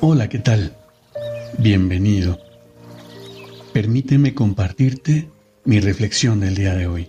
Hola, ¿qué tal? Bienvenido. Permíteme compartirte mi reflexión del día de hoy.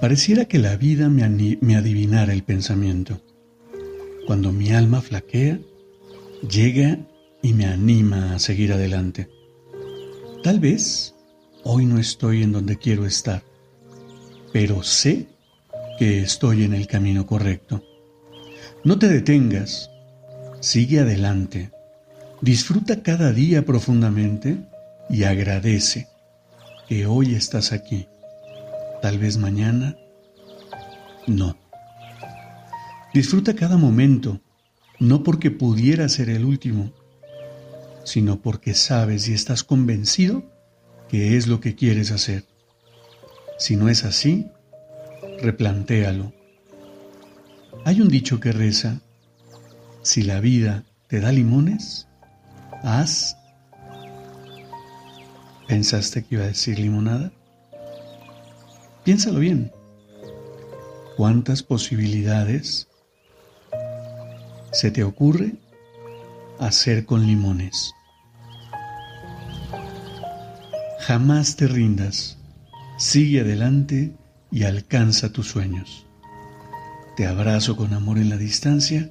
Pareciera que la vida me, adivinara el pensamiento. Cuando mi alma flaquea, llega y me anima a seguir adelante. Tal vez hoy no estoy en donde quiero estar, pero sé que estoy en el camino correcto. No te detengas, Sigue adelante, disfruta cada día profundamente y agradece que hoy estás aquí. Tal vez mañana no. Disfruta cada momento, no porque pudiera ser el último, sino porque sabes y estás convencido que es lo que quieres hacer. Si no es así, replantéalo. Hay un dicho que reza, si la vida te da limones, haz. ¿Pensaste que iba a decir limonada? Piénsalo bien. ¿Cuántas posibilidades se te ocurre hacer con limones? Jamás te rindas. Sigue adelante y alcanza tus sueños. Te abrazo con amor en la distancia